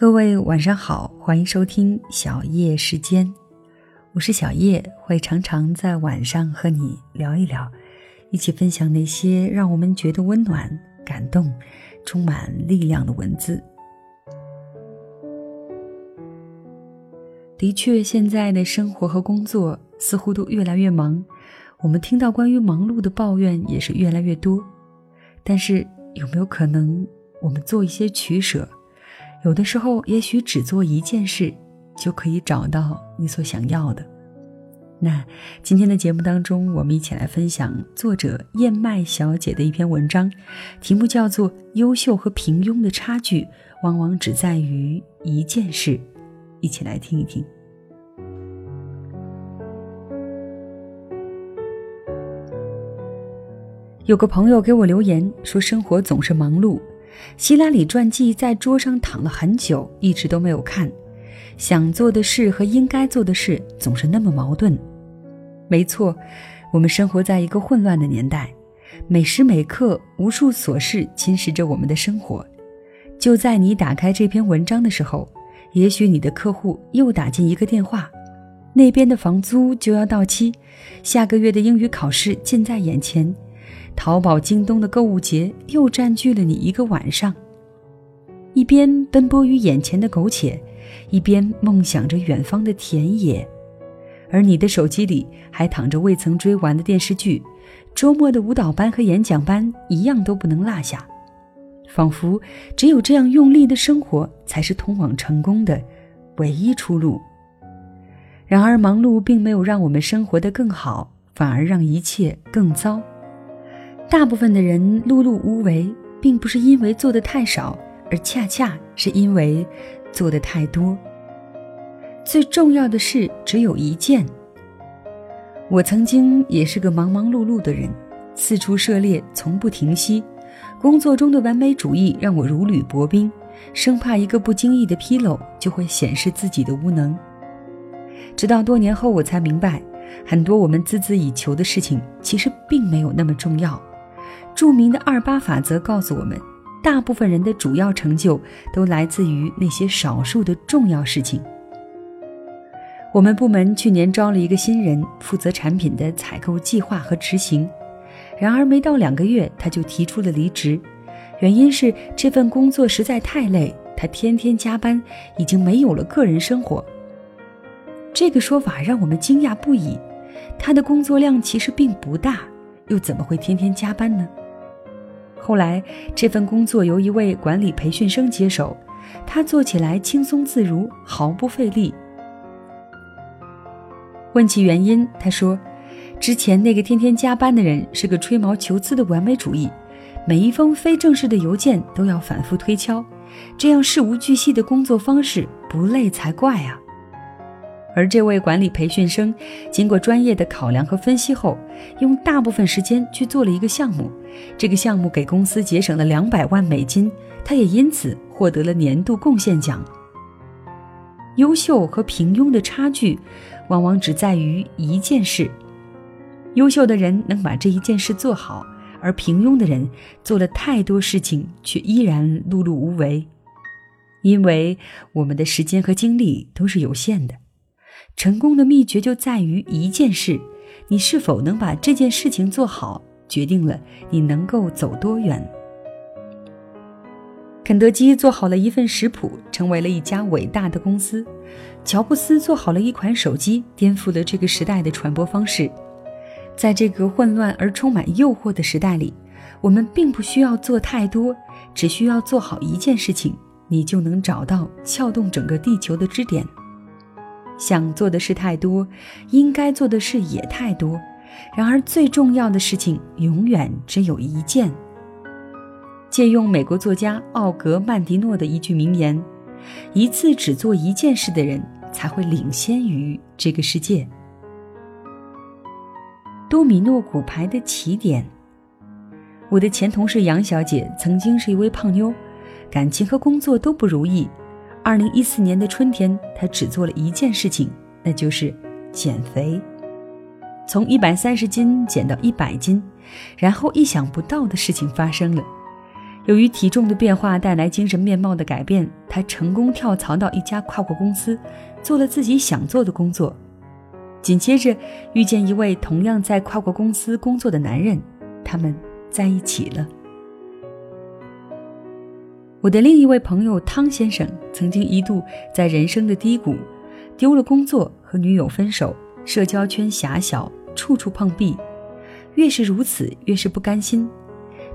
各位晚上好，欢迎收听小叶时间，我是小叶，会常常在晚上和你聊一聊，一起分享那些让我们觉得温暖、感动、充满力量的文字。的确，现在的生活和工作似乎都越来越忙，我们听到关于忙碌的抱怨也是越来越多。但是，有没有可能我们做一些取舍？有的时候，也许只做一件事，就可以找到你所想要的。那今天的节目当中，我们一起来分享作者燕麦小姐的一篇文章，题目叫做《优秀和平庸的差距往往只在于一件事》，一起来听一听。有个朋友给我留言说，生活总是忙碌。希拉里传记在桌上躺了很久，一直都没有看。想做的事和应该做的事总是那么矛盾。没错，我们生活在一个混乱的年代，每时每刻无数琐事侵蚀着我们的生活。就在你打开这篇文章的时候，也许你的客户又打进一个电话，那边的房租就要到期，下个月的英语考试近在眼前。淘宝、京东的购物节又占据了你一个晚上，一边奔波于眼前的苟且，一边梦想着远方的田野，而你的手机里还躺着未曾追完的电视剧，周末的舞蹈班和演讲班一样都不能落下，仿佛只有这样用力的生活才是通往成功的唯一出路。然而，忙碌并没有让我们生活得更好，反而让一切更糟。大部分的人碌碌无为，并不是因为做的太少，而恰恰是因为做的太多。最重要的事只有一件。我曾经也是个忙忙碌碌的人，四处涉猎，从不停息。工作中的完美主义让我如履薄冰，生怕一个不经意的纰漏就会显示自己的无能。直到多年后，我才明白，很多我们孜孜以求的事情，其实并没有那么重要。著名的二八法则告诉我们，大部分人的主要成就都来自于那些少数的重要事情。我们部门去年招了一个新人，负责产品的采购计划和执行。然而没到两个月，他就提出了离职，原因是这份工作实在太累，他天天加班，已经没有了个人生活。这个说法让我们惊讶不已。他的工作量其实并不大。又怎么会天天加班呢？后来这份工作由一位管理培训生接手，他做起来轻松自如，毫不费力。问其原因，他说：“之前那个天天加班的人是个吹毛求疵的完美主义，每一封非正式的邮件都要反复推敲，这样事无巨细的工作方式不累才怪啊。”而这位管理培训生，经过专业的考量和分析后，用大部分时间去做了一个项目。这个项目给公司节省了两百万美金，他也因此获得了年度贡献奖。优秀和平庸的差距，往往只在于一件事。优秀的人能把这一件事做好，而平庸的人做了太多事情，却依然碌碌无为。因为我们的时间和精力都是有限的。成功的秘诀就在于一件事，你是否能把这件事情做好，决定了你能够走多远。肯德基做好了一份食谱，成为了一家伟大的公司；乔布斯做好了一款手机，颠覆了这个时代的传播方式。在这个混乱而充满诱惑的时代里，我们并不需要做太多，只需要做好一件事情，你就能找到撬动整个地球的支点。想做的事太多，应该做的事也太多，然而最重要的事情永远只有一件。借用美国作家奥格曼迪诺的一句名言：“一次只做一件事的人，才会领先于这个世界。”多米诺骨牌的起点。我的前同事杨小姐曾经是一位胖妞，感情和工作都不如意。二零一四年的春天，他只做了一件事情，那就是减肥，从一百三十斤减到一百斤，然后意想不到的事情发生了，由于体重的变化带来精神面貌的改变，他成功跳槽到一家跨国公司，做了自己想做的工作。紧接着遇见一位同样在跨国公司工作的男人，他们在一起了。我的另一位朋友汤先生曾经一度在人生的低谷，丢了工作，和女友分手，社交圈狭小，处处碰壁。越是如此，越是不甘心。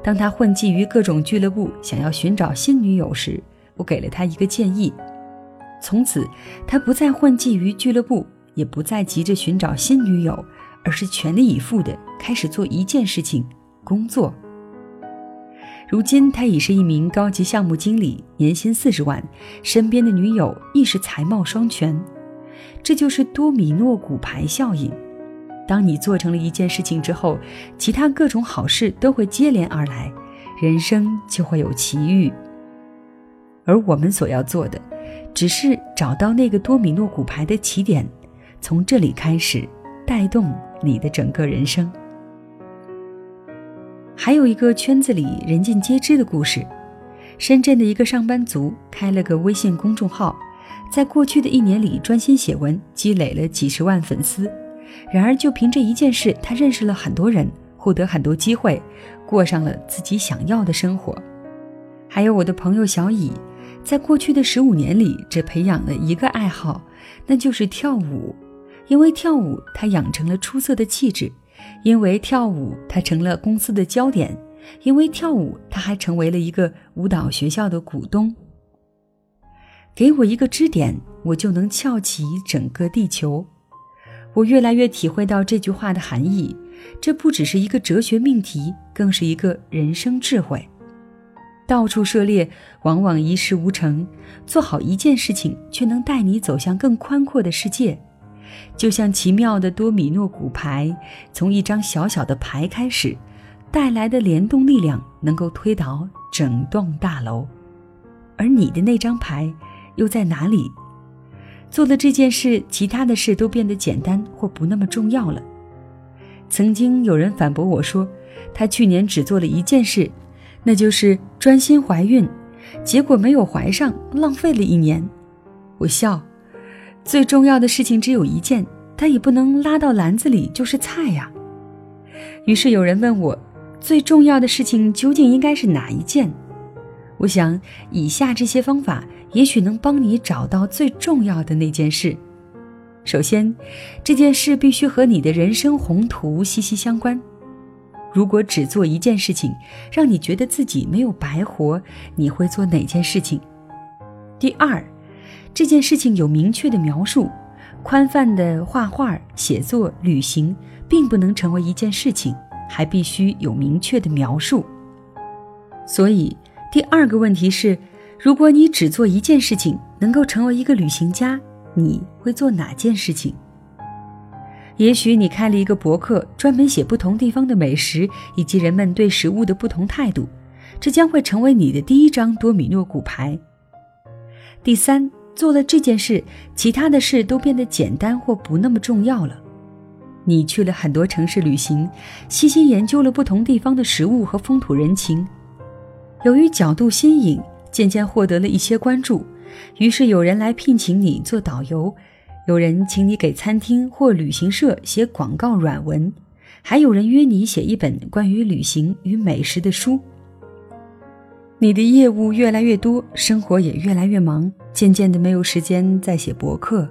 当他混迹于各种俱乐部，想要寻找新女友时，我给了他一个建议：从此，他不再混迹于俱乐部，也不再急着寻找新女友，而是全力以赴地开始做一件事情——工作。如今，他已是一名高级项目经理，年薪四十万，身边的女友亦是才貌双全。这就是多米诺骨牌效应。当你做成了一件事情之后，其他各种好事都会接连而来，人生就会有奇遇。而我们所要做的，只是找到那个多米诺骨牌的起点，从这里开始，带动你的整个人生。还有一个圈子里人尽皆知的故事：深圳的一个上班族开了个微信公众号，在过去的一年里专心写文，积累了几十万粉丝。然而，就凭这一件事，他认识了很多人，获得很多机会，过上了自己想要的生活。还有我的朋友小乙，在过去的十五年里，只培养了一个爱好，那就是跳舞。因为跳舞，他养成了出色的气质；因为跳舞，他成了公司的焦点；因为跳舞，他还成为了一个舞蹈学校的股东。给我一个支点，我就能翘起整个地球。我越来越体会到这句话的含义，这不只是一个哲学命题，更是一个人生智慧。到处涉猎，往往一事无成；做好一件事情，却能带你走向更宽阔的世界。就像奇妙的多米诺骨牌，从一张小小的牌开始，带来的联动力量能够推倒整栋大楼。而你的那张牌，又在哪里？做了这件事，其他的事都变得简单或不那么重要了。曾经有人反驳我说，他去年只做了一件事，那就是专心怀孕，结果没有怀上，浪费了一年。我笑，最重要的事情只有一件，但也不能拉到篮子里就是菜呀。于是有人问我，最重要的事情究竟应该是哪一件？我想，以下这些方法也许能帮你找到最重要的那件事。首先，这件事必须和你的人生宏图息息相关。如果只做一件事情，让你觉得自己没有白活，你会做哪件事情？第二，这件事情有明确的描述。宽泛的画画、写作、旅行，并不能成为一件事情，还必须有明确的描述。所以。第二个问题是，如果你只做一件事情，能够成为一个旅行家，你会做哪件事情？也许你开了一个博客，专门写不同地方的美食以及人们对食物的不同态度，这将会成为你的第一张多米诺骨牌。第三，做了这件事，其他的事都变得简单或不那么重要了。你去了很多城市旅行，细心研究了不同地方的食物和风土人情。由于角度新颖，渐渐获得了一些关注，于是有人来聘请你做导游，有人请你给餐厅或旅行社写广告软文，还有人约你写一本关于旅行与美食的书。你的业务越来越多，生活也越来越忙，渐渐的没有时间再写博客。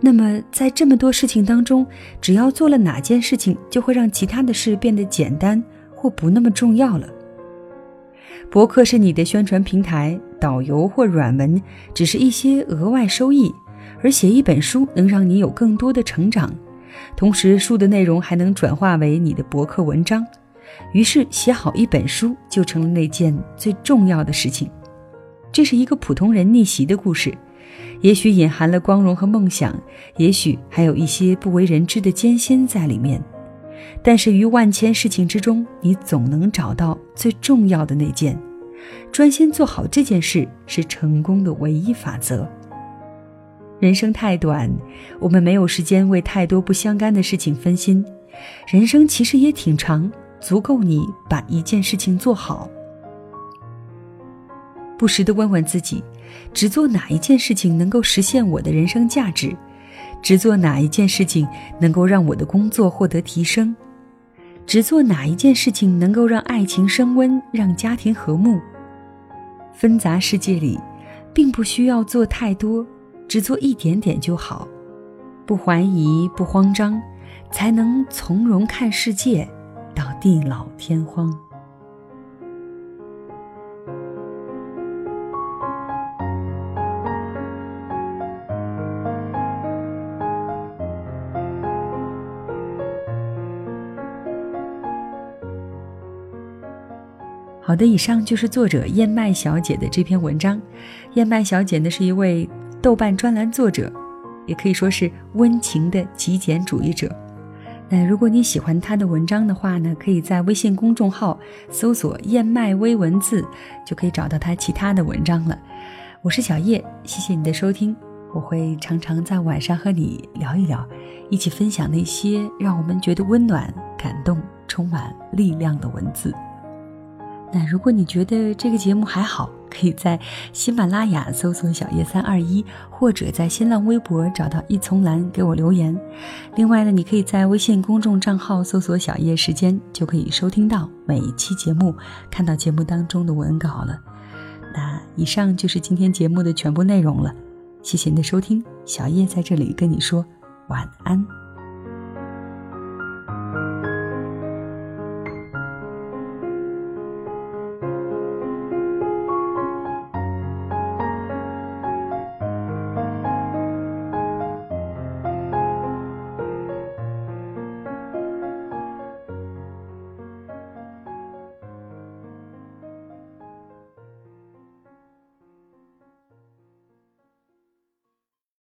那么，在这么多事情当中，只要做了哪件事情，就会让其他的事变得简单或不那么重要了。博客是你的宣传平台，导游或软文只是一些额外收益，而写一本书能让你有更多的成长，同时书的内容还能转化为你的博客文章，于是写好一本书就成了那件最重要的事情。这是一个普通人逆袭的故事，也许隐含了光荣和梦想，也许还有一些不为人知的艰辛在里面。但是于万千事情之中，你总能找到最重要的那件，专心做好这件事是成功的唯一法则。人生太短，我们没有时间为太多不相干的事情分心。人生其实也挺长，足够你把一件事情做好。不时的问问自己，只做哪一件事情能够实现我的人生价值？只做哪一件事情能够让我的工作获得提升？只做哪一件事情能够让爱情升温，让家庭和睦？纷杂世界里，并不需要做太多，只做一点点就好。不怀疑，不慌张，才能从容看世界，到地老天荒。好的，以上就是作者燕麦小姐的这篇文章。燕麦小姐呢是一位豆瓣专栏作者，也可以说是温情的极简主义者。那如果你喜欢他的文章的话呢，可以在微信公众号搜索“燕麦微文字”，就可以找到他其他的文章了。我是小叶，谢谢你的收听。我会常常在晚上和你聊一聊，一起分享那些让我们觉得温暖、感动、充满力量的文字。那如果你觉得这个节目还好，可以在喜马拉雅搜索“小叶三二一”，或者在新浪微博找到一丛蓝给我留言。另外呢，你可以在微信公众账号搜索“小叶时间”，就可以收听到每一期节目，看到节目当中的文稿了。那以上就是今天节目的全部内容了，谢谢你的收听，小叶在这里跟你说晚安。